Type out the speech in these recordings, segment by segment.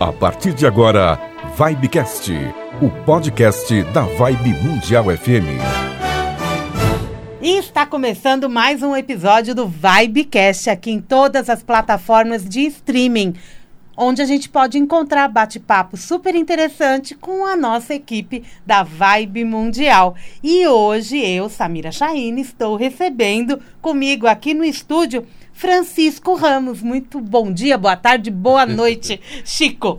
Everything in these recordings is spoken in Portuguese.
A partir de agora, Vibecast, o podcast da Vibe Mundial FM. E está começando mais um episódio do Vibecast aqui em todas as plataformas de streaming, onde a gente pode encontrar bate-papo super interessante com a nossa equipe da Vibe Mundial. E hoje eu, Samira Chaine, estou recebendo comigo aqui no estúdio Francisco Ramos. Muito bom dia, boa tarde, boa noite, Chico.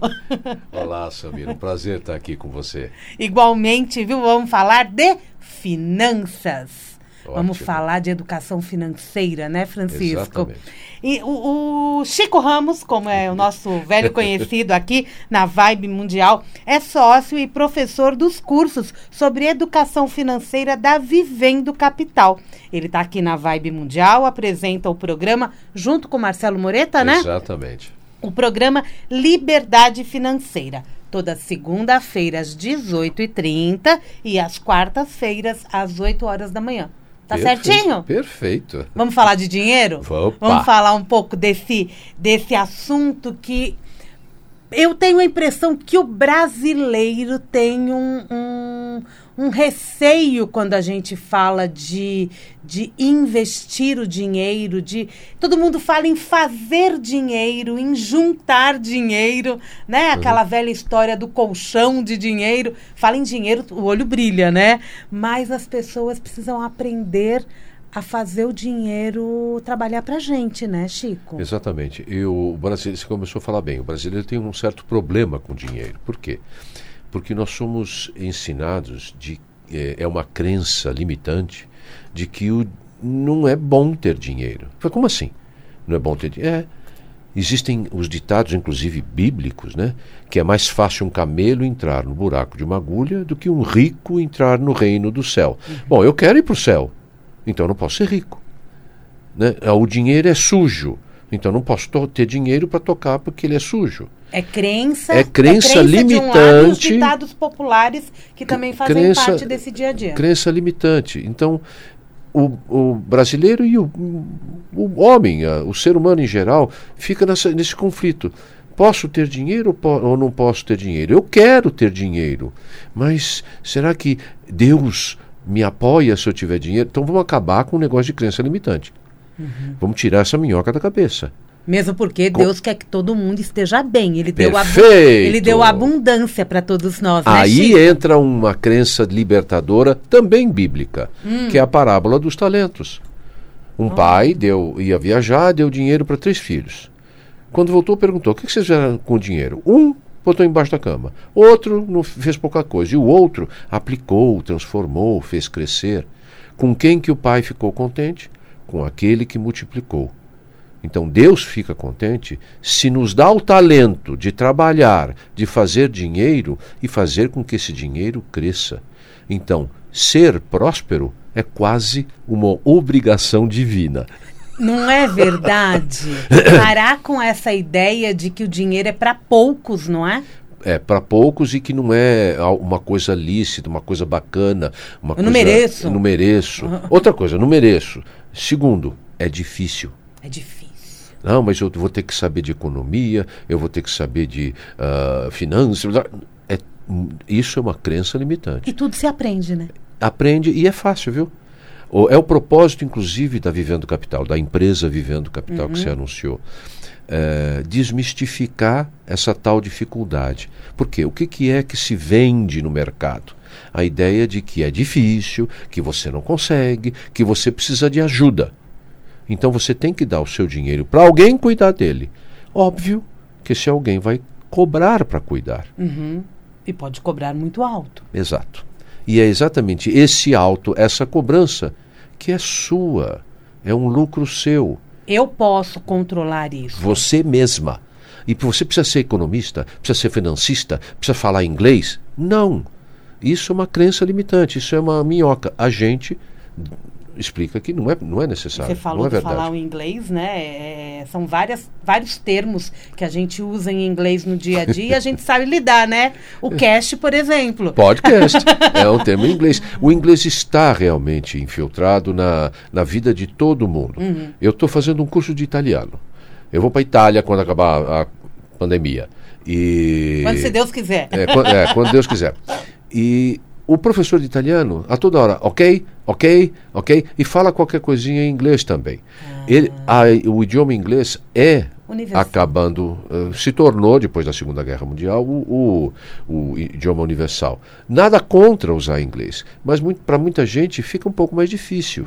Olá, Samir. Um prazer estar aqui com você. Igualmente, viu? Vamos falar de finanças. Ótimo. Vamos falar de educação financeira, né, Francisco? Exatamente. E o, o Chico Ramos, como é o nosso velho conhecido aqui na Vibe Mundial, é sócio e professor dos cursos sobre educação financeira da Vivendo Capital. Ele está aqui na Vibe Mundial, apresenta o programa junto com Marcelo Moreta, né? Exatamente. o programa Liberdade Financeira. Toda segunda-feira às 18h30 e às quartas-feiras às 8 horas da manhã. Tá Perfeito, certinho? Perfeito. Vamos falar de dinheiro? Opa. Vamos falar um pouco desse, desse assunto que eu tenho a impressão que o brasileiro tem um, um, um receio quando a gente fala de, de investir o dinheiro, de todo mundo fala em fazer dinheiro, em juntar dinheiro, né? Aquela velha história do colchão de dinheiro. Fala em dinheiro, o olho brilha, né? Mas as pessoas precisam aprender a fazer o dinheiro trabalhar pra gente, né, Chico? Exatamente. E o brasileiro, você começou a falar bem, o brasileiro tem um certo problema com dinheiro. Por quê? Porque nós somos ensinados de é, é uma crença limitante de que o, não é bom ter dinheiro. Como assim? Não é bom ter dinheiro? É. Existem os ditados, inclusive bíblicos, né? Que é mais fácil um camelo entrar no buraco de uma agulha do que um rico entrar no reino do céu. Bom, eu quero ir para o céu, então eu não posso ser rico. Né? Ah, O dinheiro é sujo, então eu não posso ter dinheiro para tocar porque ele é sujo. É crença, É crença de um lado, os limitante. ditados populares que também fazem Crença- parte desse dia a dia. Crença limitante. Então, o, o brasileiro e o, o homem, a- o ser humano em geral, fica nessa, nesse conflito. Posso ter dinheiro ou, po- ou não posso ter dinheiro? Eu quero ter dinheiro, mas será que Deus me apoia se eu tiver dinheiro? Então vamos acabar com o negócio de crença limitante. Uhum. Vamos tirar essa minhoca da cabeça. Mesmo porque Com- Deus quer que todo mundo esteja bem. Ele deu, abu- Perfeito! ele deu abundância para todos nós, né, Aí Chico? entra uma crença libertadora, também bíblica, Hum. que é a parábola dos talentos. Um pai deu, ia viajar, deu dinheiro para três filhos. Quando voltou, perguntou: o que que vocês fizeram com o dinheiro? Um botou embaixo da cama, outro não fez pouca coisa, e o outro aplicou, transformou, fez crescer. Com quem que o pai ficou contente? Com aquele que multiplicou. Então Deus fica contente se nos dá o talento de trabalhar, de fazer dinheiro e fazer com que esse dinheiro cresça. Então, ser próspero é quase uma obrigação divina. Não é verdade? Parar com essa ideia de que o dinheiro é para poucos, não é? É para poucos e que não é uma coisa lícita, uma coisa bacana, uma Eu não coisa mereço. eu não mereço. Outra coisa, eu não mereço. Segundo, é difícil. É difícil. Não, mas eu vou ter que saber de economia, eu vou ter que saber de ah, finanças. É, isso é uma crença limitante. E tudo se aprende, né? Aprende e é fácil, viu? É o propósito, inclusive, da Vivendo Capital, da empresa Vivendo Capital que você anunciou. É, desmistificar essa tal dificuldade. Por quê? O que, que é que se vende no mercado? A ideia de que é difícil, que você não consegue, que você precisa de ajuda. Então você tem que dar o seu dinheiro para alguém cuidar dele. Óbvio que esse alguém vai cobrar para cuidar. Uhum. E pode cobrar muito alto. Exato. E é exatamente esse alto, essa cobrança, que é sua. É um lucro seu. Eu posso controlar isso. Você mesma. E você precisa ser economista, precisa ser financista, precisa falar inglês? Não. Isso é uma crença limitante, isso é uma minhoca. A gente explica que não é, não é necessário. Você falou não é de verdade. falar o inglês, né? É, são várias, vários termos que a gente usa em inglês no dia a dia e a gente sabe lidar, né? O cash, por exemplo. Podcast é um termo em inglês. O inglês está realmente infiltrado na, na vida de todo mundo. Uhum. Eu estou fazendo um curso de italiano. Eu vou para a Itália quando acabar a pandemia. E, Quando se Deus quiser. É, quando, é, quando Deus quiser. E o professor de italiano, a toda hora, ok, ok, ok, e fala qualquer coisinha em inglês também. Ele, a, o idioma inglês é Universal. acabando, uh, se tornou, depois da Segunda Guerra Mundial, o, o, o idioma universal. Nada contra usar inglês, mas para muita gente fica um pouco mais difícil.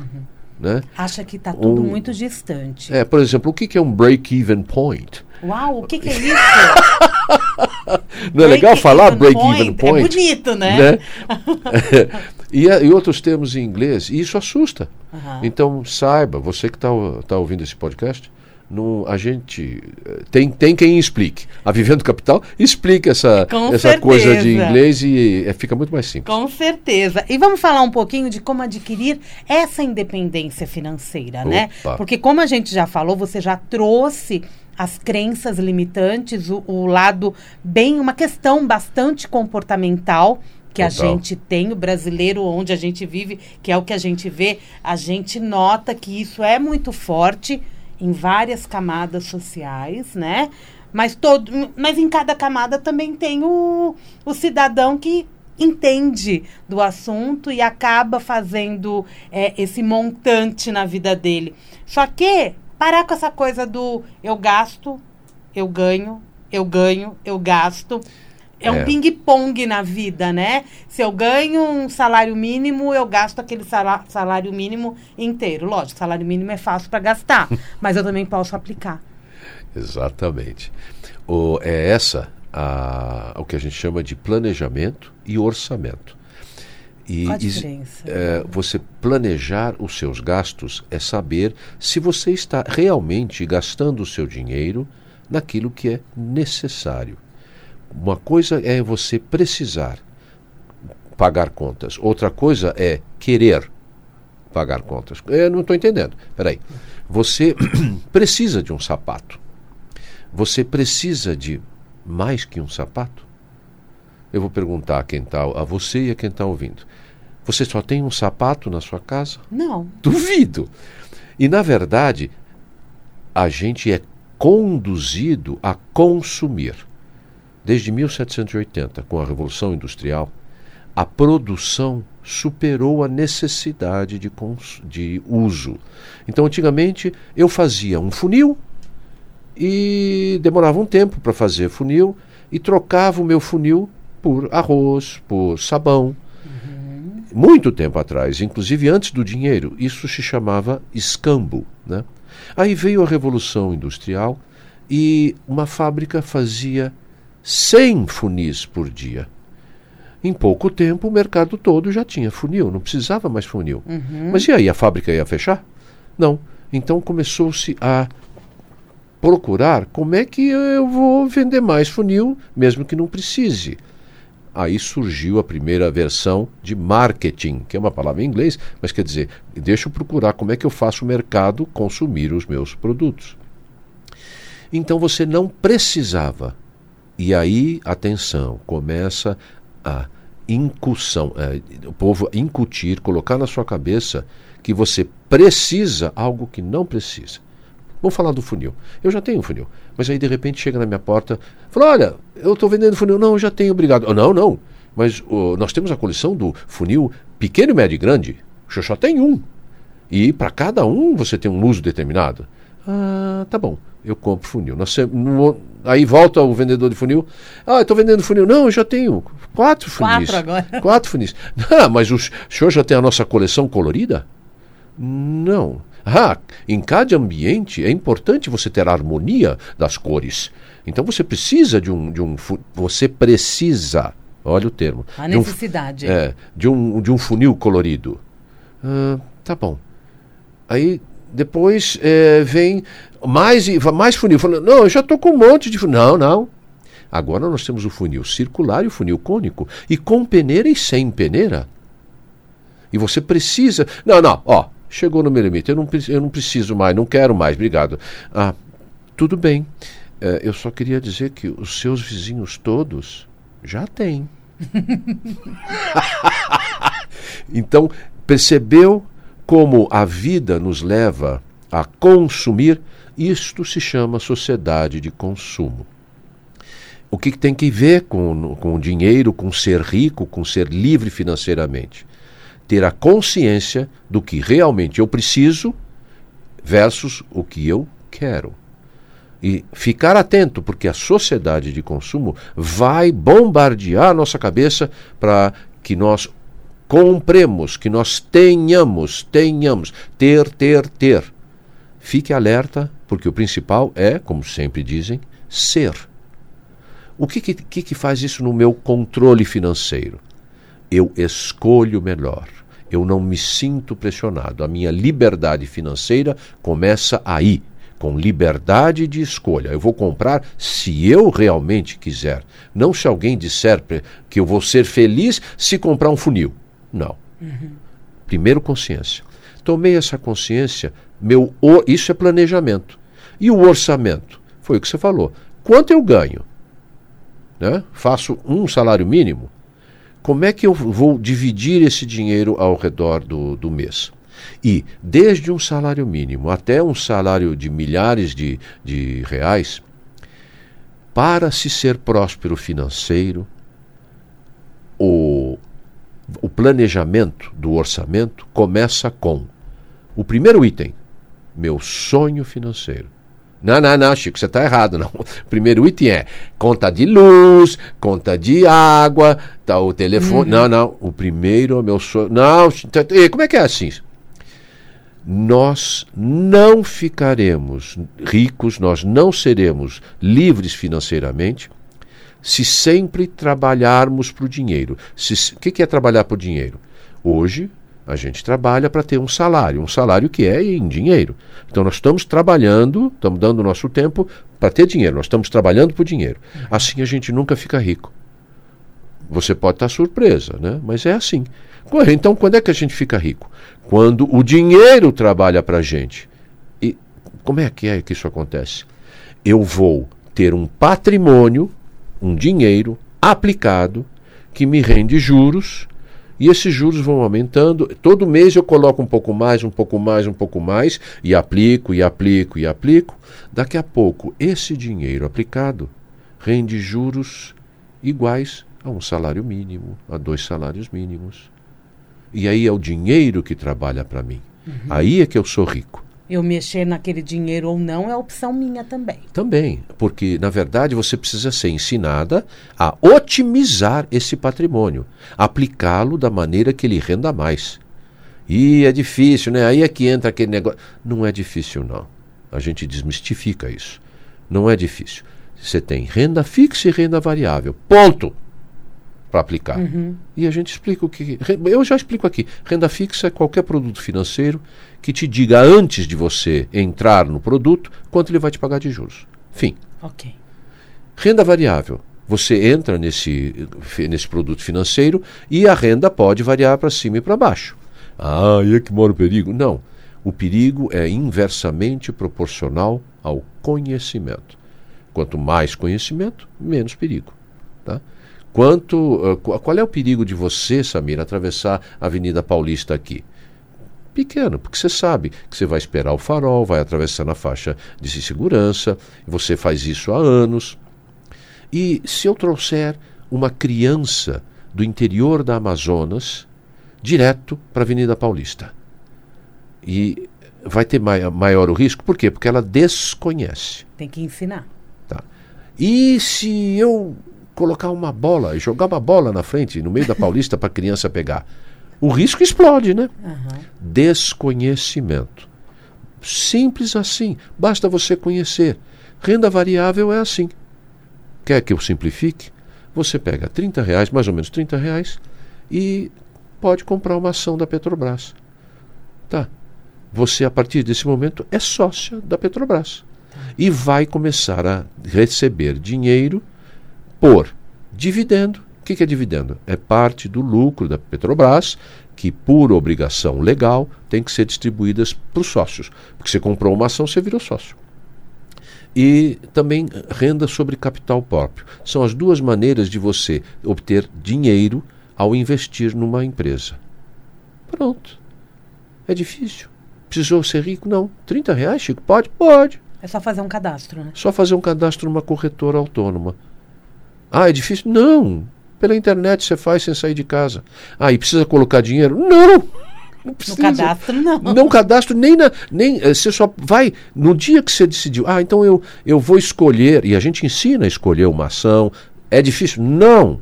Né? Acha que está tudo Um- muito distante. É, por exemplo, o que que é um break-even point? Uau, o que, que é isso? Não é legal falar even break-even point? point? É bonito, né? né? e, e outros termos em inglês, e isso assusta. Aham. Então, saiba, você que está tá ouvindo esse podcast, não, a gente eh, tem, tem quem explique. A Vivendo Capital explica essa, Com essa coisa de inglês e eh, fica muito mais simples. Com certeza. E vamos falar um pouquinho de como adquirir essa independência financeira, né? Opa. Porque como a gente já falou, você já trouxe as crenças limitantes, o, o lado bem, uma questão bastante comportamental que a Total. gente tem, o brasileiro onde a gente vive, que é o que a gente vê, a gente nota que isso é muito forte em várias camadas sociais, né? Mas, todo, mas em cada camada também tem o, o cidadão que entende do assunto e acaba fazendo é, esse montante na vida dele. Só que parar com essa coisa do eu gasto, eu ganho, eu ganho, eu gasto. É, um É. ping-pong na vida, né? Se eu ganho um salário mínimo, eu gasto aquele salário mínimo inteiro. Lógico, salário mínimo é fácil para gastar, mas eu também posso aplicar. Exatamente. O, é essa a, o que a gente chama de planejamento e orçamento. E Qual a diferença? é, você planejar os seus gastos é saber se você está realmente gastando o seu dinheiro naquilo que é necessário. Uma coisa é você precisar pagar contas, outra coisa é querer pagar contas. Eu não estou entendendo. Peraí. Você precisa de um sapato. Você precisa de mais que um sapato? Eu vou perguntar a quem está, a você e a quem está ouvindo. Você só tem um sapato na sua casa? Não. Duvido. E na verdade, a gente é conduzido a consumir. Desde 1780, com a Revolução Industrial, a produção superou a necessidade de, cons- de uso. Então, antigamente, eu fazia um funil e demorava um tempo para fazer funil e trocava o meu funil por arroz, por sabão. Muito tempo atrás, inclusive antes do dinheiro, isso se chamava escambo. Né? Aí veio a Revolução Industrial e uma fábrica fazia 100 funis por dia. Em pouco tempo, o mercado todo já tinha funil, não precisava mais funil. Mas e aí, a fábrica ia fechar? Não. Então começou-se a procurar como é que eu vou vender mais funil, mesmo que não precise. Aí surgiu a primeira versão de marketing, que é uma palavra em inglês, mas quer dizer, deixa eu procurar como é que eu faço o mercado consumir os meus produtos. Então você não precisava. E aí, atenção, começa a incussão, é, o povo incutir, colocar na sua cabeça que você precisa algo que não precisa. Vamos falar do funil. Eu já tenho um funil. Mas aí de repente chega na minha porta, fala: Olha, eu estou vendendo funil. Não, eu já tenho, obrigado. "Ah, não, não. Mas ô, nós temos a coleção do funil pequeno, médio e grande. O senhor só tem um. E para cada um você tem um uso determinado. Ah, tá bom. Eu compro funil. Nós no- aí volta o vendedor de funil. Ah, eu estou vendendo funil. Não, eu já tenho quatro funis. Quatro agora. Quatro funis. Ah, mas o senhor já tem a nossa coleção colorida? Não. Ah, em cada ambiente é importante você ter a harmonia das cores. Então você precisa de um, de um você precisa, olha o termo, A de um, necessidade. é, de um, de um funil colorido. Ah, tá bom. Aí depois é, vem mais e mais funil. Falando, não, eu já estou com um monte de funil. Não, não. Agora nós temos o funil circular e o funil cônico. E com peneira e sem peneira. E você precisa. Não, não, ó, chegou no meu limite. Eu não, eu não preciso mais, não quero mais, obrigado. Ah, tudo bem. Eh, eu só queria dizer que os seus vizinhos todos já têm. então, percebeu como a vida nos leva a consumir? Isto se chama sociedade de consumo. O que, tem que ver com, com dinheiro, com ser rico, com ser livre financeiramente? Ter a consciência do que realmente eu preciso versus o que eu quero. E ficar atento, porque a sociedade de consumo vai bombardear a nossa cabeça para que nós compremos, que nós tenhamos, tenhamos, ter, ter, ter. Fique alerta, porque o principal é, como sempre dizem, ser. O que, que, que faz isso no meu controle financeiro? Eu escolho melhor. Eu não me sinto pressionado. A minha liberdade financeira começa aí, com liberdade de escolha. Eu vou comprar se eu realmente quiser. Não se alguém disser que eu vou ser feliz se comprar um funil. Não. Uhum. Primeiro, consciência. Tomei essa consciência, meu isso é planejamento. E o orçamento? Foi o que você falou. Quanto eu ganho? Né? Faço um salário mínimo? Como é que eu vou dividir esse dinheiro ao redor do, do mês? E desde um salário mínimo até um salário de milhares de, de reais, para se ser próspero financeiro, o, o planejamento do orçamento começa com o primeiro item, meu sonho financeiro. Não, não, não, Chico, você está errado. Não. O primeiro item é conta de luz, conta de água, tá, o telefone. Uhum. Não, não. O primeiro é meu sonho. Não, como é que é assim? Nós não ficaremos ricos, nós não seremos livres financeiramente se sempre trabalharmos para o dinheiro. O que, que é trabalhar para o dinheiro? Hoje, a gente trabalha para ter um salário, um salário que é em dinheiro. Então nós estamos trabalhando, estamos dando o nosso tempo para ter dinheiro, nós estamos trabalhando por dinheiro. Assim a gente nunca fica rico. Você pode estar surpresa, né? mas é assim. Então quando é que a gente fica rico? Quando o dinheiro trabalha para a gente. E como é que é que isso acontece? Eu vou ter um patrimônio, um dinheiro aplicado que me rende juros e esses juros vão aumentando. Todo mês eu coloco um pouco mais, um pouco mais, um pouco mais, e aplico, e aplico, e aplico. Daqui a pouco, esse dinheiro aplicado rende juros iguais a um salário mínimo, a dois salários mínimos. E aí é o dinheiro que trabalha para mim. Uhum. Aí é que eu sou rico eu mexer naquele dinheiro ou não é opção minha também. Também, porque na verdade você precisa ser ensinada a otimizar esse patrimônio, aplicá-lo da maneira que ele renda mais. E é difícil, né? Aí é que entra aquele negócio. Não é difícil, não. A gente desmistifica isso. Não é difícil. Você tem renda fixa e renda variável. Ponto para aplicar. Uhum. E a gente explica o que. Eu já explico aqui. Renda fixa é qualquer produto financeiro que te diga antes de você entrar no produto quanto ele vai te pagar de juros. Fim. Ok. Renda variável. Você entra nesse, nesse produto financeiro e a renda pode variar para cima e para baixo. Ah, e é que mora o perigo? Não. O perigo é inversamente proporcional ao conhecimento. Quanto mais conhecimento, menos perigo. Tá? Quanto, uh, qual é o perigo de você, Samir, atravessar a Avenida Paulista aqui? Pequeno, porque você sabe que você vai esperar o farol, vai atravessar na faixa de segurança, você faz isso há anos. E se eu trouxer uma criança do interior da Amazonas direto para a Avenida Paulista? E vai ter mai maior o risco, por quê? Porque ela desconhece. Tem que ensinar. Tá. E se eu colocar uma bola e jogar uma bola na frente, no meio da Paulista, para a criança pegar. O risco explode, né? Uhum. Desconhecimento. Simples assim. Basta você conhecer. Renda variável é assim. Quer que eu simplifique? Você pega 30 reais, mais ou menos 30 reais, e pode comprar uma ação da Petrobras. Tá. Você, a partir desse momento, é sócia da Petrobras. Tá. E vai começar a receber dinheiro por dividendo. O que, é dividendo? É parte do lucro da Petrobras que, por obrigação legal, tem que ser distribuídas para os sócios. Porque você comprou uma ação, você virou sócio. E também renda sobre capital próprio. São as duas maneiras de você obter dinheiro ao investir numa empresa. Pronto. É difícil. Precisou ser rico? Não. 30 reais, Chico? Pode? Pode. É só fazer um cadastro, né? Só fazer um cadastro numa corretora autônoma Ah, é difícil? Não. Pela internet você faz sem sair de casa. Ah, e precisa colocar dinheiro? Não! Não precisa. No cadastro, não. Não cadastro nem na. Nem, eh, você só vai. No dia que você decidiu, ah, então eu, eu vou escolher, e a gente ensina a escolher uma ação. É difícil? Não.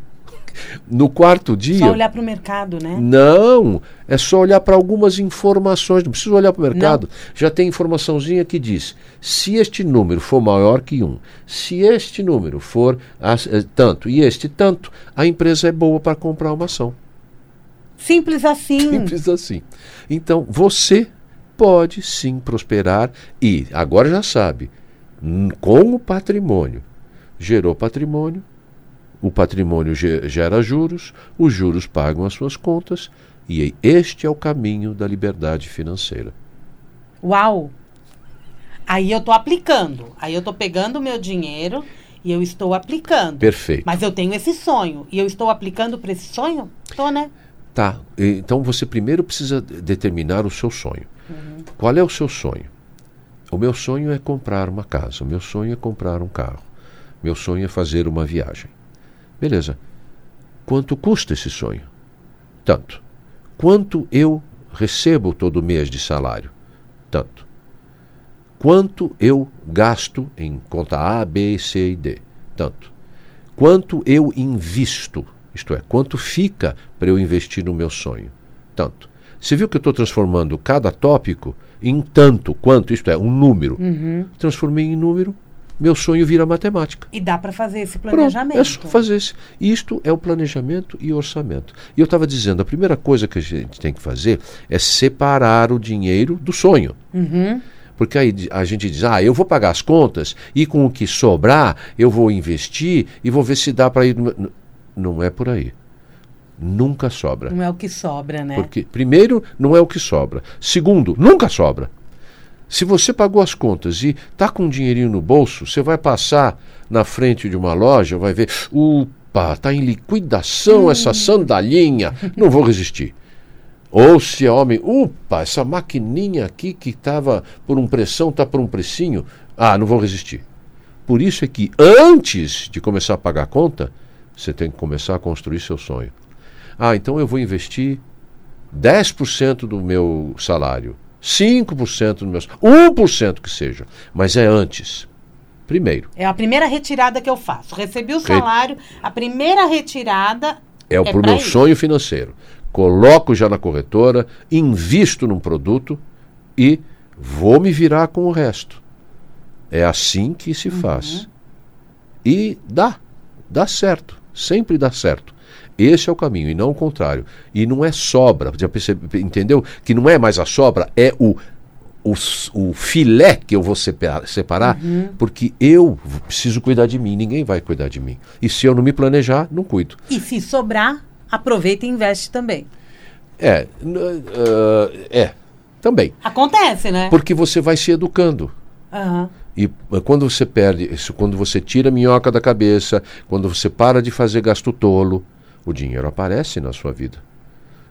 No quarto dia. Só olhar para o mercado, né? Não, é só olhar para algumas informações. Não precisa olhar para o mercado. Não. Já tem informaçãozinha que diz: se este número for maior que um, se este número for eh, tanto e este tanto, a empresa é boa para comprar uma ação. Simples assim. Simples assim. Então, você pode sim prosperar e, agora já sabe, com o patrimônio. Gerou patrimônio, o patrimônio gera juros, os juros pagam as suas contas e este é o caminho da liberdade financeira. Uau! Aí eu estou aplicando. Aí eu estou pegando o meu dinheiro e eu estou aplicando. Perfeito. Mas eu tenho esse sonho. E eu estou aplicando para esse sonho? Estou, né? Tá. Então você primeiro precisa determinar o seu sonho. Uhum. Qual é o seu sonho? O meu sonho é comprar uma casa. O meu sonho é comprar um carro. Meu sonho é fazer uma viagem. Beleza. Quanto custa esse sonho? Tanto. Quanto eu recebo todo mês de salário? Tanto. Quanto eu gasto em conta A, B, C e D? Tanto. Quanto eu invisto? Isto é, quanto fica para eu investir no meu sonho? Tanto. Você viu que eu estou transformando cada tópico em tanto, quanto, isto é, um número. Uhum. Transformei em número, meu sonho vira matemática. E dá para fazer esse planejamento. Pronto, é só fazer esse. Isto é o planejamento e orçamento. E eu estava dizendo, a primeira coisa que a gente tem que fazer é separar o dinheiro do sonho. Uhum. Porque aí a gente diz, ah, eu vou pagar as contas e com o que sobrar eu vou investir e vou ver se dá para ir. Não é por aí. Nunca sobra. Não é o que sobra, né? Porque, primeiro, não é o que sobra. Segundo, nunca sobra. Se você pagou as contas e está com um dinheirinho no bolso, você vai passar na frente de uma loja, vai ver, upa, está em liquidação hum. essa sandalinha, não vou resistir. Ou se é homem, upa, essa maquininha aqui que estava por um pressão, está por um precinho, ah, não vou resistir. Por isso é que antes de começar a pagar a conta, você tem que começar a construir seu sonho. Ah, então eu vou investir 10% do meu salário 5% do meu 1% que seja, mas é antes. Primeiro. É a primeira retirada que eu faço. Recebi o salário, a primeira retirada é, é para o meu isso. sonho financeiro. Coloco já na corretora, invisto num produto e vou me virar com o resto. É assim que se uhum. faz. E dá, dá certo, sempre dá certo. Esse é o caminho, e não o contrário. E não é sobra, já percebe, entendeu? Que não é mais a sobra, é o, o, o filé que eu vou separar, separar uhum. porque eu preciso cuidar de mim, ninguém vai cuidar de mim. E se eu não me planejar, não cuido. E se sobrar, aproveita e investe também. É, uh, é, também. Acontece, né? Porque você vai se educando. Uhum. E quando você perde, quando você tira a minhoca da cabeça, quando você para de fazer gasto tolo, o dinheiro aparece na sua vida.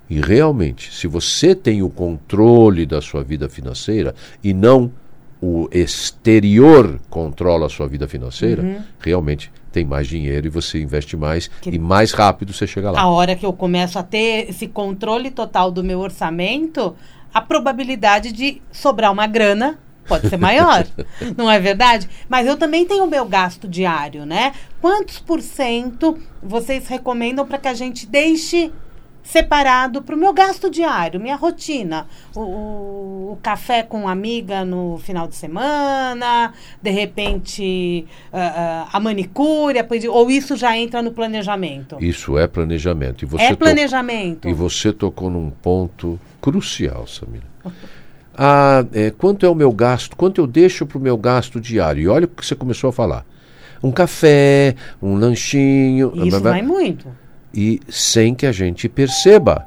E realmente, se você tem o controle da sua vida financeira e não o exterior controla a sua vida financeira, uhum. realmente tem mais dinheiro e você investe mais que... e mais rápido você chega lá. A hora que eu começo a ter esse controle total do meu orçamento, a probabilidade de sobrar uma grana pode ser maior, não é verdade? Mas eu também tenho o meu gasto diário, né? Quantos por cento vocês recomendam para que a gente deixe separado para o meu gasto diário, minha rotina. O, o, o, café com amiga no final de semana, de repente uh, uh, a manicure, ou isso já entra no planejamento? Isso é planejamento. E você é planejamento. e você tocou num ponto crucial, Samira. Ah, é, quanto é o meu gasto? Quanto eu deixo para o meu gasto diário? E olha o que você começou a falar. Um café, um lanchinho. Isso vai muito. E sem que a gente perceba.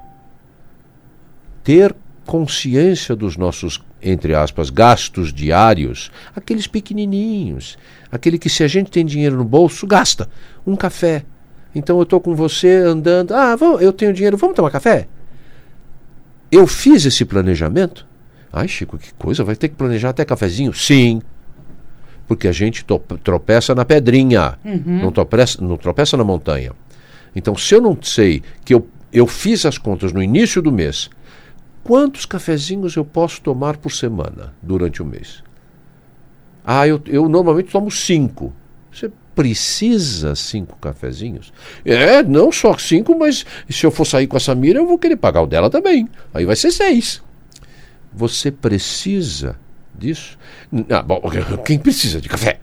Ter consciência dos nossos, entre aspas, gastos diários, aqueles pequenininhos, aquele que se a gente tem dinheiro no bolso, gasta. Um café. Então eu estou com você andando, ah, vamos, eu tenho dinheiro, vamos tomar café? Eu fiz esse planejamento? Ai, Chico, que coisa, vai ter que planejar até cafezinho? Sim. Porque a gente tropeça na pedrinha, não, tropeça, não tropeça na montanha. Então, se eu não sei que eu, eu fiz as contas no início do mês, quantos cafezinhos eu posso tomar por semana durante o mês? Ah, eu, eu normalmente tomo cinco. Você precisa cinco cafezinhos? É, não só cinco, mas se eu for sair com a Samira, eu vou querer pagar o dela também. Aí vai ser seis. Você precisa disso? Ah, bom, quem precisa de café?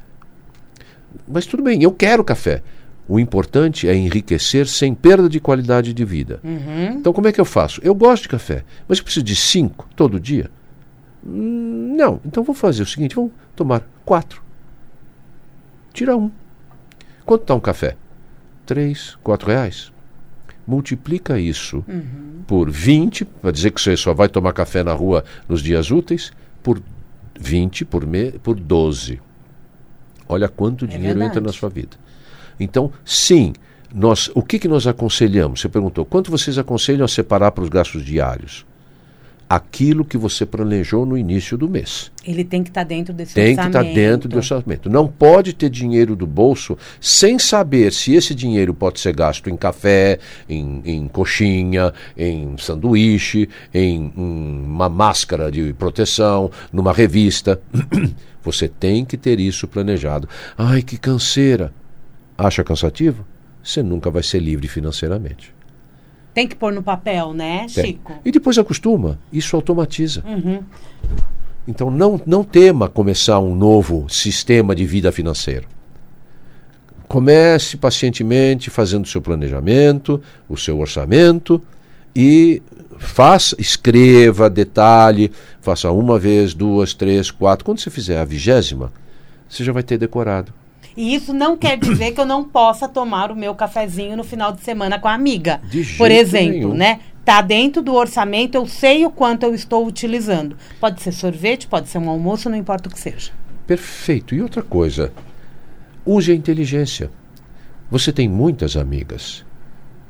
Mas tudo bem, eu quero café. O importante é enriquecer sem perda de qualidade de vida. Então, como é que eu faço? Eu gosto de café, mas eu preciso de cinco todo dia? Hum, Não. Então, vou fazer o seguinte: vamos tomar quatro. Tira um. Quanto está um café? Três, quatro reais. Multiplica isso por 20, para dizer que você só vai tomar café na rua nos dias úteis, por 20 por, me, por 12. Olha quanto dinheiro entra verdade. na sua vida. Então, sim, nós, o que, que nós aconselhamos? Você perguntou, quanto vocês aconselham a separar para os gastos diários? Aquilo que você planejou no início do mês. Ele tem que estar dentro desse Tem que estar orçamento. dentro do orçamento. Não pode ter dinheiro do bolso sem saber se esse dinheiro pode ser gasto em café, em, em coxinha, em sanduíche, em, em uma máscara de proteção, numa revista. Você tem que ter isso planejado. Ai, que canseira. Acha cansativo? Você nunca vai ser livre financeiramente. Tem que pôr no papel, né, Tem. Chico? E depois acostuma. Isso automatiza. Uhum. Então não, não tema começar um novo sistema de vida financeiro. Comece pacientemente fazendo o seu planejamento, o seu orçamento e faça, escreva, detalhe, faça uma vez, duas, três, quatro. Quando você fizer a vigésima, você já vai ter decorado. E isso não quer dizer que eu não possa tomar o meu cafezinho no final de semana com a amiga. De Por exemplo, nenhum. né? Tá dentro do orçamento, eu sei o quanto eu estou utilizando. Pode ser sorvete, pode ser um almoço, não importa o que seja. Perfeito. E outra coisa, use a inteligência. Você tem muitas amigas.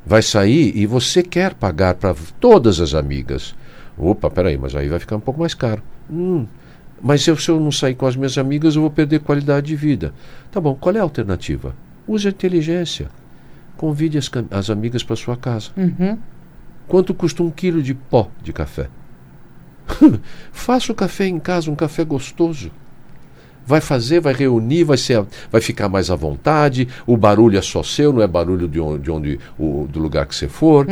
Vai sair e você quer pagar para todas as amigas. Opa, peraí, mas aí vai ficar um pouco mais caro. Hum, mas eu, se eu não sair com as minhas amigas, eu vou perder qualidade de vida. Tá bom, qual é a alternativa? Use a inteligência. Convide as, as amigas para sua casa. Uhum. Quanto custa um quilo de pó de café? Faça o café em casa, um café gostoso. Vai fazer, vai reunir, vai, ser, vai ficar mais à vontade. O barulho é só seu, não é barulho de onde, de onde o, do lugar que você for.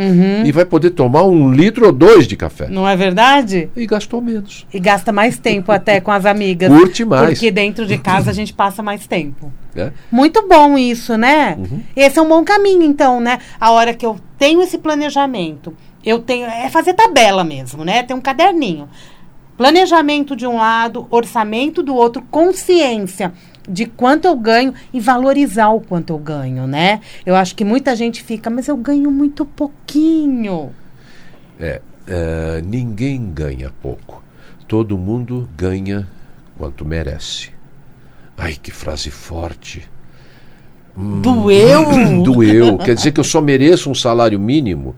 E vai poder tomar um litro ou dois de café. Não é verdade? E gastou menos. E gasta mais tempo até com as amigas. Curte mais. Porque dentro de casa a gente passa mais tempo. Né? Muito bom isso, né? Uhum. Esse é um bom caminho, então, né? A hora que eu tenho esse planejamento, eu tenho. É fazer tabela mesmo, né? Tem um caderninho. Planejamento de um lado, orçamento do outro, consciência de quanto eu ganho e valorizar o quanto eu ganho, né? Eu acho que muita gente fica, mas eu ganho muito pouquinho. É, é, ninguém ganha pouco. Todo mundo ganha quanto merece. Ai, que frase forte. Doeu? Doeu. Quer dizer que eu só mereço um salário mínimo?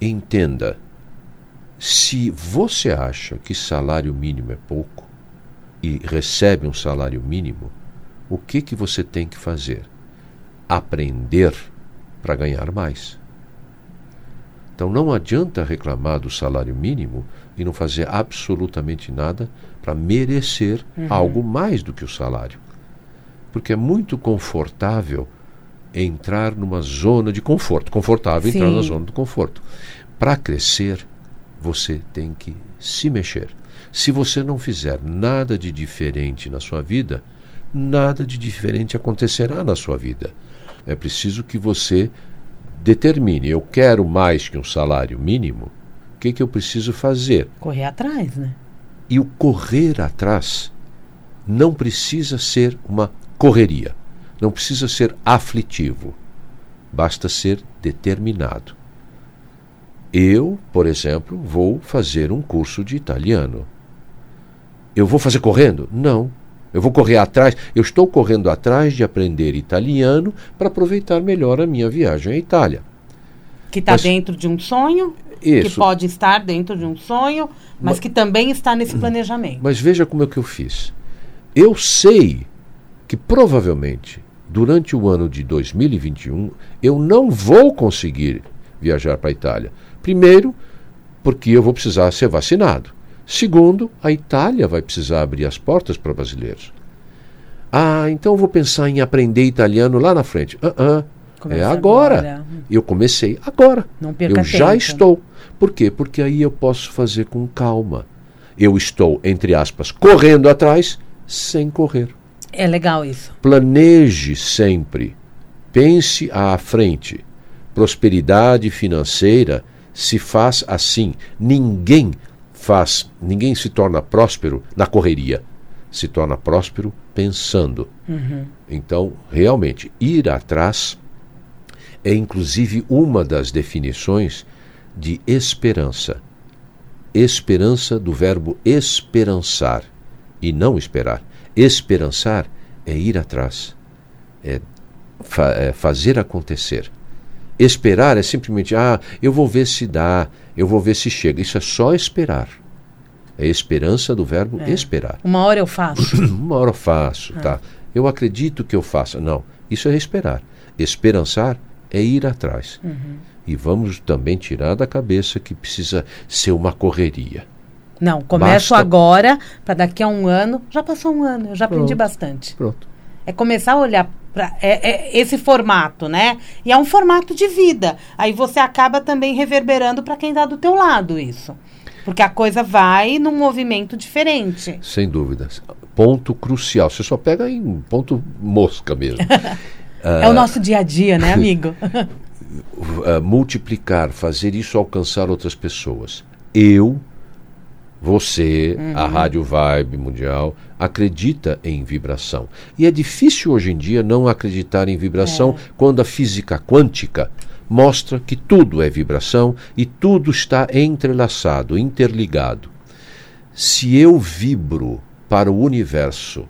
Entenda. Se você acha que salário mínimo é pouco e recebe um salário mínimo, o que, que você tem que fazer? Aprender para ganhar mais. Então não adianta reclamar do salário mínimo e não fazer absolutamente nada para merecer algo mais do que o salário. Porque é muito confortável entrar numa zona de conforto. Confortável entrar Sim. na zona do conforto. Para crescer, você tem que se mexer. Se você não fizer nada de diferente na sua vida, nada de diferente acontecerá na sua vida. É preciso que você determine: eu quero mais que um salário mínimo, o que, que eu preciso fazer? Correr atrás, né? E o correr atrás não precisa ser uma correria, não precisa ser aflitivo, basta ser determinado. Eu, por exemplo, vou fazer um curso de italiano. Eu vou fazer correndo? Não. Eu vou correr atrás. Eu estou correndo atrás de aprender italiano para aproveitar melhor a minha viagem à Itália. Que está Mas- dentro de um sonho, que Isso. pode estar dentro de um sonho, mas que também está nesse planejamento. Mas veja como é que eu fiz. Eu sei que provavelmente durante o ano de 2021 eu não vou conseguir viajar para a Itália. Primeiro, porque eu vou precisar ser vacinado. Segundo, a Itália vai precisar abrir as portas para brasileiros. Ah, então eu vou pensar em aprender italiano lá na frente. Uh -uh. É agora. agora. Eu comecei agora. Não perca eu já estou. Por quê? Porque aí eu posso fazer com calma. Eu estou, entre aspas, correndo atrás sem correr. É legal isso. Planeje sempre. Pense à frente. Prosperidade financeira se faz assim. Ninguém faz, ninguém se torna próspero na correria. Se torna próspero pensando. Uhum. Então, realmente, ir atrás é inclusive uma das definições de esperança. Esperança do verbo esperançar e não esperar. Esperançar é ir atrás, é, fa é fazer acontecer. Esperar é simplesmente, ah, eu vou ver se dá, eu vou ver se chega. Isso é só esperar. É esperança do verbo é. esperar. Uma hora eu faço. Uma hora eu faço, ah. tá. Eu acredito que eu faça. Não, isso é esperar. Esperançar é ir atrás. Uhum. E vamos também tirar da cabeça que precisa ser uma correria. Não, começo Basta... agora, para daqui a um ano. Já passou um ano, eu já Pronto. aprendi bastante. Pronto. É começar a olhar para é, é esse formato, né? E é um formato de vida. Aí você acaba também reverberando para quem está do teu lado isso. Porque a coisa vai num movimento diferente. Sem dúvida. Ponto crucial. Você só pega em ponto mosca mesmo. é uh, o nosso dia a dia, né, amigo? uh, multiplicar, fazer isso alcançar outras pessoas. Eu você, uhum. a Rádio Vibe Mundial, acredita em vibração. E é difícil hoje em dia não acreditar em vibração é. quando a física quântica mostra que tudo é vibração e tudo está entrelaçado, interligado. Se eu vibro para o universo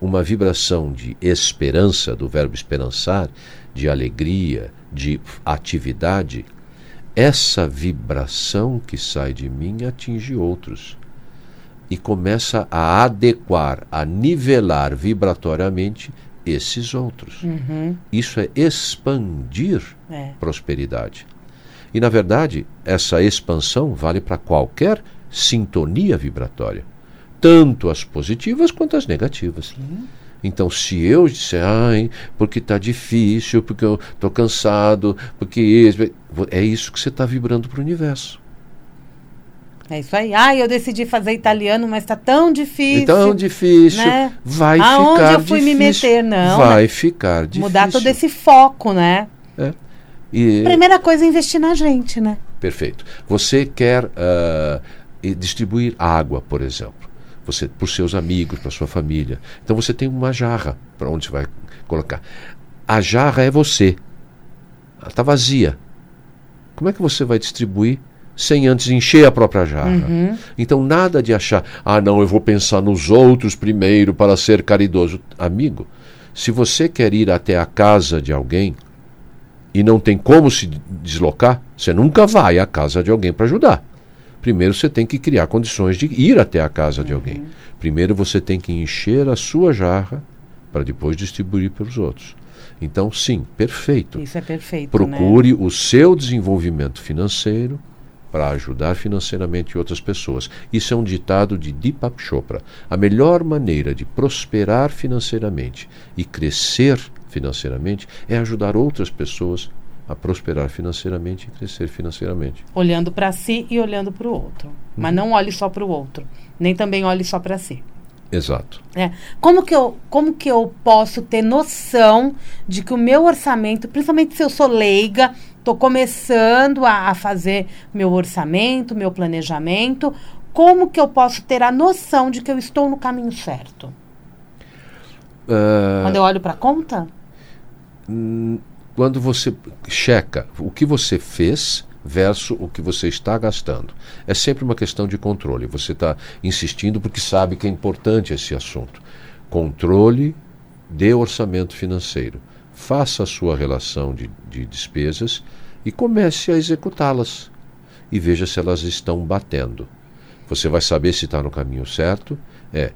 uma vibração de esperança, do verbo esperançar, de alegria, de atividade, essa vibração que sai de mim atinge outros e começa a adequar, a nivelar vibratoriamente esses outros. Uhum. Isso é expandir é. prosperidade. E, na verdade, essa expansão vale para qualquer sintonia vibratória, tanto as positivas quanto as negativas. Sim. Então, se eu disser, ai, porque está difícil, porque eu estou cansado, porque é isso que você está vibrando para o universo. É isso aí. Ai, eu decidi fazer italiano, mas está tão difícil. Tão difícil. Né? Vai Aonde ficar eu fui difícil. me meter, não. Vai né? ficar difícil. Mudar todo esse foco, né? É. E... Primeira coisa é investir na gente, né? Perfeito. Você quer uh, distribuir água, por exemplo você por seus amigos, para sua família. Então você tem uma jarra para onde você vai colocar. A jarra é você. Ela está vazia. Como é que você vai distribuir sem antes encher a própria jarra? Uhum. Então nada de achar, ah não, eu vou pensar nos outros primeiro para ser caridoso. Amigo, se você quer ir até a casa de alguém e não tem como se deslocar, você nunca vai à casa de alguém para ajudar primeiro você tem que criar condições de ir até a casa uhum. de alguém. Primeiro você tem que encher a sua jarra para depois distribuir para os outros. Então, sim, perfeito. Isso é perfeito. Procure né? o seu desenvolvimento financeiro para ajudar financeiramente outras pessoas. Isso é um ditado de Deepak Chopra. A melhor maneira de prosperar financeiramente e crescer financeiramente é ajudar outras pessoas a prosperar financeiramente e crescer financeiramente. Olhando para si e olhando para o outro. Uhum. Mas não olhe só para o outro, nem também olhe só para si. Exato. É. Como, que eu, como que eu posso ter noção de que o meu orçamento, principalmente se eu sou leiga, estou começando a, a fazer meu orçamento, meu planejamento, como que eu posso ter a noção de que eu estou no caminho certo? Uh... Quando eu olho para a conta? quando você checa o que você fez versus o que você está gastando. É sempre uma questão de controle. Você está insistindo porque sabe que é importante esse assunto. Controle de orçamento financeiro. Faça a sua relação de, de despesas e comece a executá-las. E veja se elas estão batendo. Você vai saber se está no caminho certo. É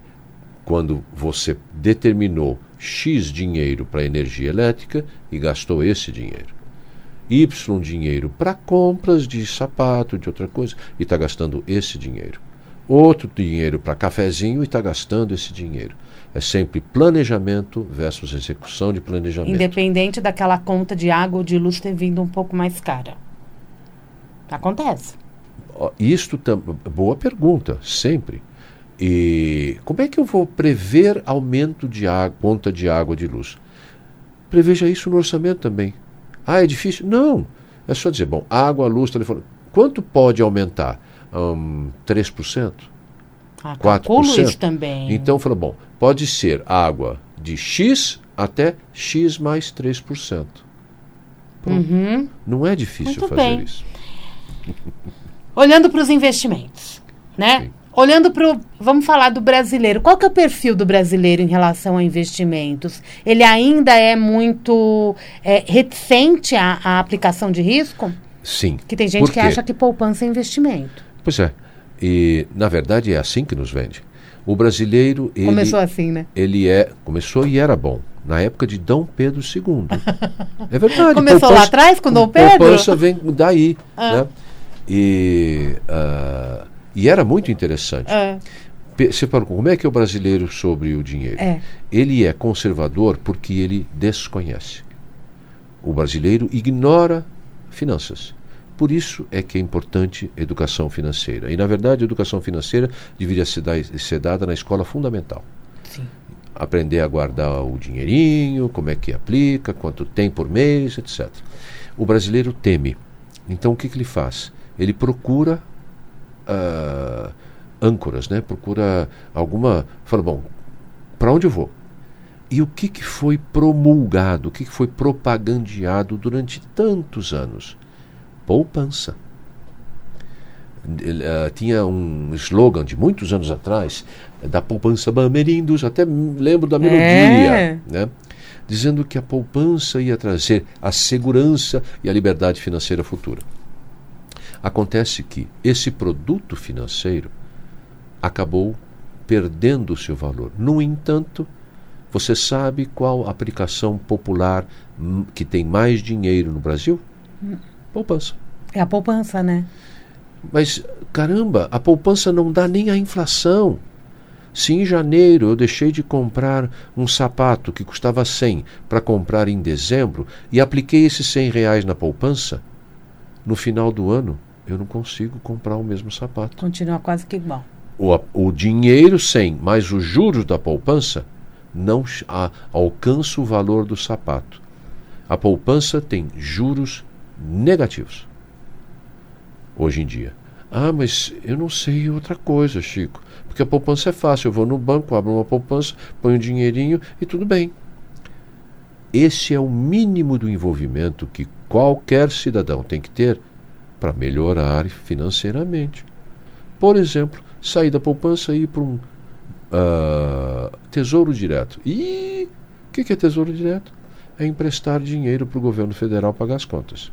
quando você determinou X dinheiro para energia elétrica e gastou esse dinheiro. Y dinheiro para compras de sapato, de outra coisa, e está gastando esse dinheiro. Outro dinheiro para cafezinho e está gastando esse dinheiro. É sempre planejamento versus execução de planejamento. Independente daquela conta de água ou de luz ter vindo um pouco mais cara. Acontece. Isto boa pergunta, sempre. E como é que eu vou prever aumento de água, conta de água de luz? Preveja isso no orçamento também. Ah, é difícil? Não. É só dizer, bom, água, luz, telefone. Quanto pode aumentar? Um, 3%? Ah, 4%? isso também. Então, falou, bom, pode ser água de X até X mais 3%. Uhum. Não é difícil Muito fazer bem. isso. Olhando para os investimentos, né? Sim. Olhando para o. Vamos falar do brasileiro. Qual que é o perfil do brasileiro em relação a investimentos? Ele ainda é muito é, reticente à, à, aplicação de risco? Sim. Que tem gente que acha que poupança é investimento. Pois é. E, na verdade, é assim que nos vende. O brasileiro. Ele, começou assim, né? Ele é. Começou e era bom. Na época de Dom Pedro II. é verdade. Começou poupança, lá atrás com Dom Pedro? Poupança vem daí. Ah. Né? E. Uh, e era muito interessante. É. Você falou, como é que é o brasileiro sobre o dinheiro? É. Ele é conservador porque ele desconhece. O brasileiro ignora finanças. Por isso é que é importante educação financeira. E, na verdade, a educação financeira deveria ser, ser dada na escola fundamental. Sim. Aprender a guardar o dinheirinho, como é que aplica, quanto tem por mês, etc. O brasileiro teme. Então, o que, que ele faz? Ele procura uh, âncoras, né? procura alguma. Fala, bom, para onde eu vou? E o que, que foi promulgado, o que, que foi propagandeado durante tantos anos? Poupança. Uh, tinha um slogan de muitos anos atrás, da poupança Bamerindos, até lembro da melodia, é. né? dizendo que a poupança ia trazer a segurança e a liberdade financeira futura. Acontece que esse produto financeiro acabou perdendo o seu valor. No entanto, você sabe qual aplicação popular que tem mais dinheiro no Brasil? Poupança. É a poupança, né? Mas, caramba, a poupança não dá nem a inflação. Se em janeiro eu deixei de comprar um sapato que custava 100 para comprar em dezembro e apliquei esses 100 reais na poupança, no final do ano eu não consigo comprar o mesmo sapato. Continua quase que igual. O, o dinheiro sem, mais os juros da poupança, não a, alcança o valor do sapato. A poupança tem juros negativos. Hoje em dia. Ah, mas eu não sei outra coisa, Chico. Porque a poupança é fácil. Eu vou no banco, abro uma poupança, ponho um dinheirinho e tudo bem. Esse é o mínimo do envolvimento que qualquer cidadão tem que ter para melhorar financeiramente. Por exemplo, sair da poupança e ir para um uh, tesouro direto. E o que, que é tesouro direto? É emprestar dinheiro para o governo federal pagar as contas.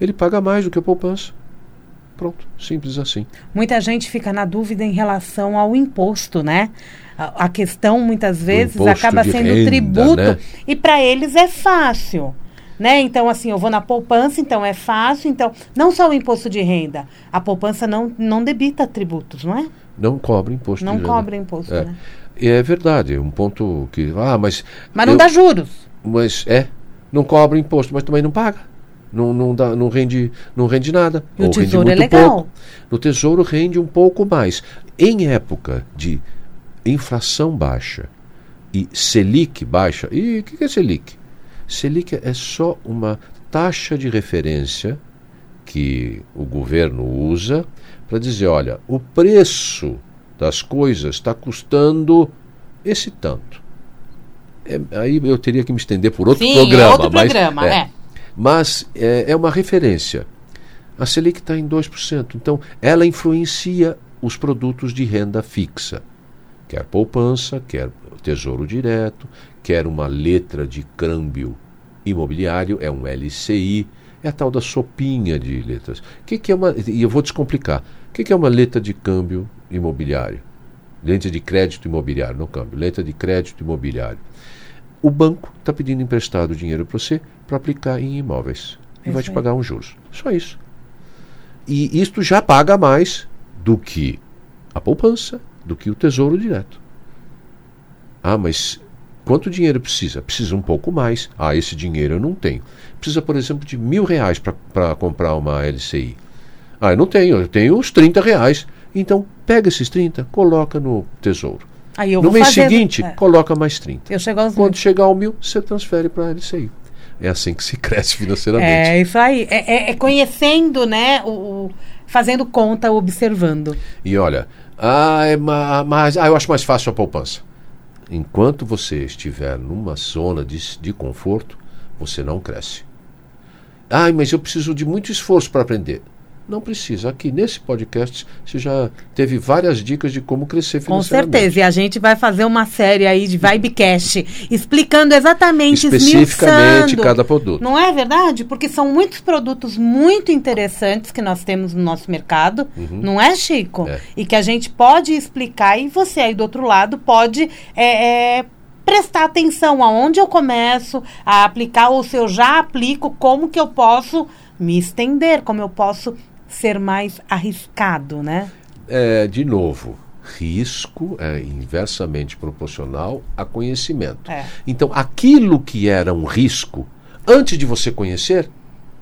Ele paga mais do que a poupança. Pronto, simples assim. Muita gente fica na dúvida em relação ao imposto, né? A, a questão muitas vezes acaba sendo renda, tributo né? e para eles é fácil né? Então, assim, eu vou na poupança, então é fácil. Então, não só o imposto de renda, a poupança não, não debita tributos, não é? Não cobra imposto não de renda. Não cobra imposto, é. né? É verdade, um ponto que. Ah, mas. Mas não eu, dá juros. Mas é, não cobra imposto, mas também não paga. Não, não, dá, não, rende, não rende nada. E o tesouro é legal. Pouco. No tesouro rende um pouco mais. Em época de inflação baixa e Selic baixa. E o que, que é Selic? Selic é só uma taxa de referência que o governo usa para dizer: olha, o preço das coisas está custando esse tanto. É, aí eu teria que me estender por outro Sim, programa. É outro mas, programa, é. é. Mas é, é uma referência. A Selic está em 2%. Então, ela influencia os produtos de renda fixa. Quer poupança, quer tesouro direto, quer uma letra de câmbio imobiliário, é um LCI, é a tal da sopinha de letras. O que, que é uma. E eu vou descomplicar. O que, que é uma letra de câmbio imobiliário? letra de crédito imobiliário, não câmbio, letra de crédito imobiliário. O banco está pedindo emprestado dinheiro para você para aplicar em imóveis. E vai te pagar um juros. Só isso. E isto já paga mais do que a poupança, do que o tesouro direto. Ah, mas quanto dinheiro precisa? Precisa um pouco mais. Ah, esse dinheiro eu não tenho. Precisa, por exemplo, de mil reais para comprar uma LCI. Ah, eu não tenho, eu tenho os 30 reais. Então, pega esses 30, coloca no tesouro. Aí eu no mês fazendo- seguinte, é. coloca mais 30. Eu chego aos Quando chegar ao mil, você transfere para a LCI. É assim que se cresce financeiramente. É isso aí. É, é- é conhecendo, né? O, o- fazendo conta, observando. E olha, ah, é ma- mas ah, eu acho mais fácil a poupança. Enquanto você estiver numa zona de, de conforto, você não cresce. Ah, mas eu preciso de muito esforço para aprender. Não precisa. Aqui nesse podcast você já teve várias dicas de como crescer Com financeiramente. certeza. E a gente vai fazer uma série aí de Vibecast, explicando exatamente, Especificamente cada produto. Não é verdade? Porque são muitos produtos muito interessantes que nós temos no nosso mercado, não é, Chico? Uhum. É. E que a gente pode explicar e você aí do outro lado pode é, é, prestar atenção aonde eu começo a aplicar ou se eu já aplico, como que eu posso me estender, como eu posso ser mais arriscado, né? É, de novo, risco é inversamente proporcional a conhecimento. É. Então, aquilo que era um risco, antes de você conhecer,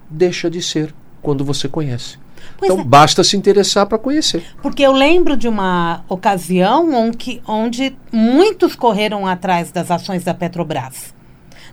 deixa de ser quando você conhece. Pois então, é. basta se interessar para conhecer. Porque eu lembro de uma ocasião onde, onde muitos correram atrás das ações da Petrobras.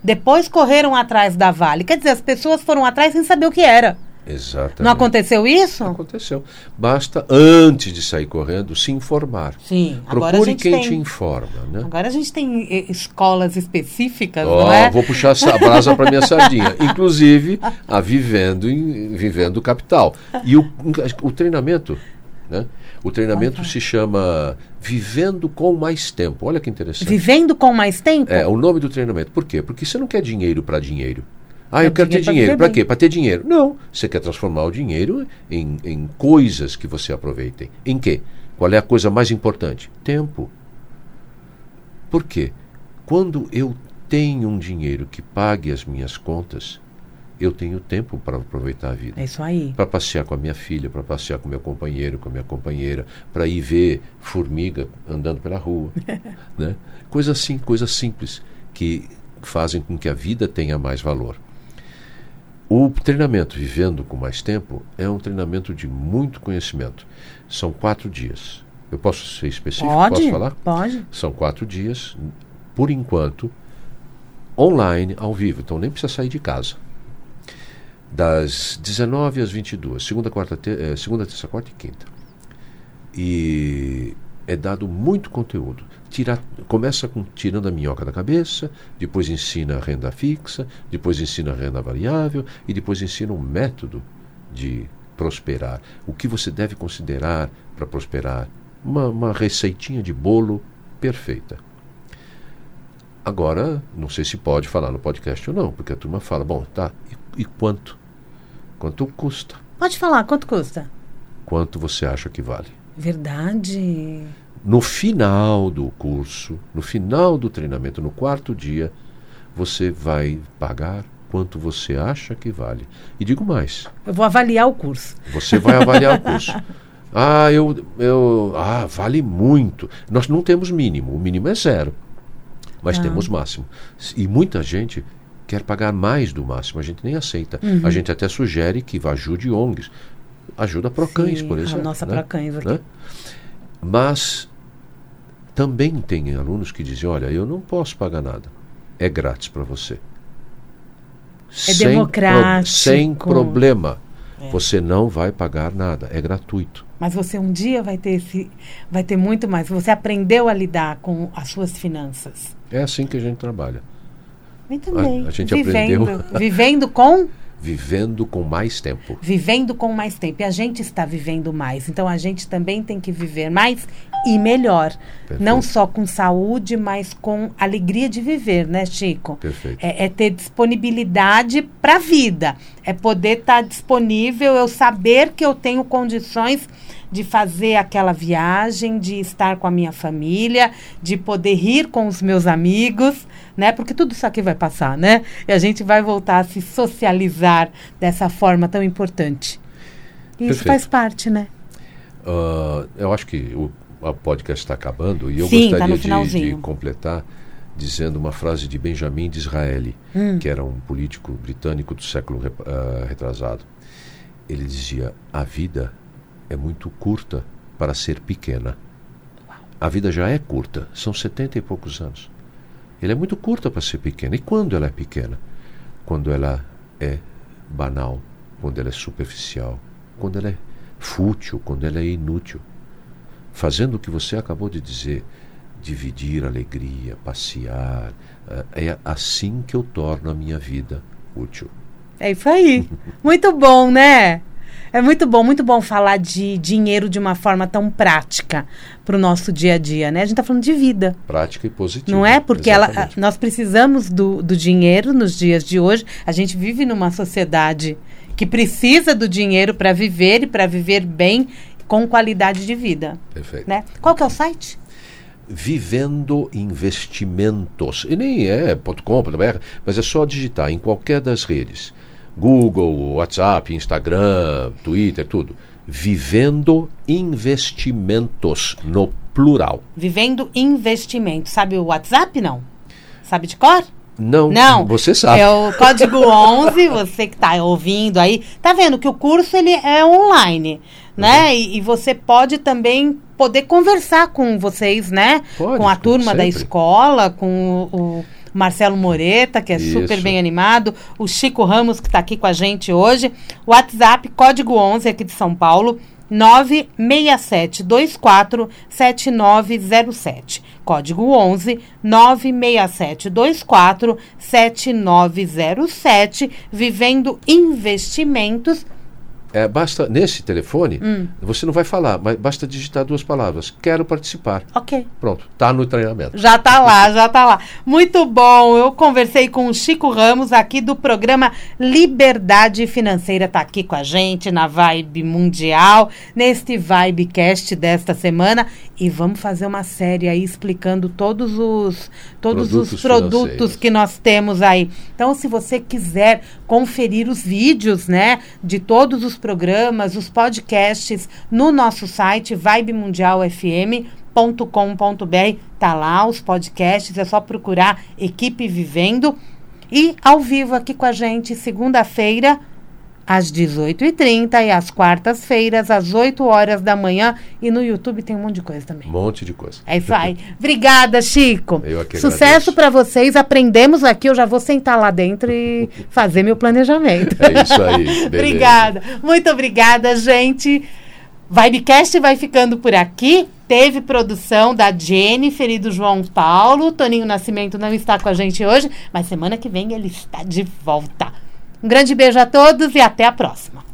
Depois correram atrás da Vale. Quer dizer, as pessoas foram atrás sem saber o que era. Exatamente. Não aconteceu isso? Aconteceu. Basta, antes de sair correndo, se informar. Sim. Agora a Procure gente quem tem, te informa. Né? Agora a gente tem eh, escolas específicas, Ó, não é? Vou puxar a brasa para minha sardinha. Inclusive, a Vivendo, em- Vivendo Capital. E o, o treinamento, né? O treinamento se chama Vivendo com Mais Tempo. Olha que interessante. Vivendo com mais tempo? É, o nome do treinamento. Por quê? Porque você não quer dinheiro para dinheiro. Ah, eu quero ter dinheiro Para quê? Para ter dinheiro. Não. Você quer transformar o dinheiro em, em coisas que você aproveitem. Em quê? Qual é a coisa mais importante? Tempo. Por quê? Quando eu tenho um dinheiro que pague as minhas contas, eu tenho tempo para aproveitar a vida É isso aí. para passear com a minha filha, para passear com meu companheiro, com a minha companheira, para ir ver formiga andando pela rua, né? Coisas assim, coisas simples que fazem com que a vida tenha mais valor. O treinamento Vivendo com Mais Tempo é um treinamento de muito conhecimento. São quatro dias. Eu posso ser específico? Pode? Posso falar? Pode. São quatro dias, por enquanto, online, ao vivo. Então nem precisa sair de casa. Das 19 às 22, segunda, quarta, te, eh, segunda terça, quarta e quinta. E é dado muito conteúdo. Tira, começa com tirando a minhoca da cabeça, depois ensina a renda fixa, depois ensina a renda variável e depois ensina um método de prosperar. O que você deve considerar para prosperar. Uma, uma receitinha de bolo perfeita. Agora, não sei se pode falar no podcast ou não, porque a turma fala, bom, tá, e, e quanto? Quanto custa? Pode falar, quanto custa? Quanto você acha que vale? Verdade. No final do curso, no final do treinamento, no quarto dia, você vai pagar quanto você acha que vale. E digo mais, Eu vou avaliar o curso. você vai avaliar o curso. Ah, eu, eu, ah, vale muito. Nós não temos mínimo, o mínimo é zero, mas Ah. temos máximo. E muita gente quer pagar mais do máximo, a gente nem aceita. A gente até sugere que vá ajude ONGs. Ajuda Procães, Sim, por a exemplo. nossa né? Procães aqui. Né? Mas também tem alunos que dizem: olha, eu não posso pagar nada. É grátis para você. É democrático. sem problema. Você não vai pagar nada. É gratuito. Mas você um dia vai ter esse, vai ter muito mais. Você aprendeu a lidar com as suas finanças. É assim que a gente trabalha. Muito A- bem. a gente vivendo, aprendeu. vivendo com Vivendo com mais tempo. vivendo com mais tempo. E a gente está vivendo mais. Então a gente também tem que viver mais e melhor. Perfeito. Não só com saúde, mas com alegria de viver, né, Chico? Perfeito. É, é ter disponibilidade para a vida. É poder estar disponível, eu saber que eu tenho condições de fazer aquela viagem, de estar com a minha família, de poder rir com os meus amigos, né? Porque tudo isso aqui vai passar, né? E a gente vai voltar a se socializar dessa forma tão importante. E isso faz parte, né? Ah, eu acho que o a podcast está acabando e eu Sim, tá gostaria no de- de, completar dizendo uma frase de Benjamin Disraeli, Hum. que era um político britânico do século ah, retrasado. Ele dizia: A vida é muito curta para ser pequena. A vida já é curta, são setenta e poucos anos. Ele é muito curta para ser pequena. E quando ela é pequena? Quando ela é banal, quando ela é superficial, quando ela é fútil, quando ela é inútil. Fazendo o que você acabou de dizer, dividir alegria, passear, eh, é assim que eu torno a minha vida útil. É isso aí. Muito bom, né? É muito bom, muito bom falar de dinheiro de uma forma tão prática para o nosso dia a dia, né? A gente está falando de vida. Prática e positiva. Não é? Porque ela, nós precisamos do, do dinheiro nos dias de hoje. A gente vive numa sociedade que precisa do dinheiro para viver e para viver bem com qualidade de vida. Perfeito. Né? Qual que é o site? Vivendo Investimentos. E nem é .com.br, mas é só digitar em qualquer das redes. Google, WhatsApp, Instagram, Twitter, tudo. Vivendo Investimentos, no plural. Vivendo Investimento. Sabe o WhatsApp, não? Sabe de cor? Não, Não. você sabe. É o código 11, você que está ouvindo aí. Tá vendo que o curso ele é online, né? Uhum. E, e você pode também poder conversar com vocês, né? Pode, com a turma da escola, com o, o Marcelo Moreta, que é Isso. super bem animado, o Chico Ramos, que está aqui com a gente hoje. WhatsApp, código 11 aqui de São Paulo, 96724 7907. Código 11 96724 7907. Vivendo Investimentos. É, basta, nesse telefone, Hum. você não vai falar, mas basta digitar duas palavras. Quero participar. Ok. Pronto, tá no treinamento. Já tá lá, já tá lá. Muito bom. Eu conversei com o Chico Ramos aqui do programa Liberdade Financeira. Tá aqui com a gente na Vibe Mundial, neste Vibecast desta semana. E vamos fazer uma série aí explicando todos os todos Produtos os produtos que nós temos aí. Então, se você quiser conferir os vídeos, né, de todos os programas, os podcasts no nosso site vibemundialfm.com.br, tá lá os podcasts, é só procurar Equipe Vivendo. E ao vivo aqui com a gente segunda-feira às 18h30 e às quartas-feiras às 8 horas da manhã e no YouTube tem um monte de coisa também. Um monte de coisa. É isso aí. Obrigada, Chico. Eu é que Sucesso para vocês. Aprendemos aqui. Eu já vou sentar lá dentro e fazer meu planejamento. É isso aí. obrigada. Muito obrigada, gente. Vibecast vai ficando por aqui. Teve produção da Jennifer e do João Paulo. Toninho Nascimento não está com a gente hoje, mas semana que vem ele está de volta. Um grande beijo a todos e até a próxima.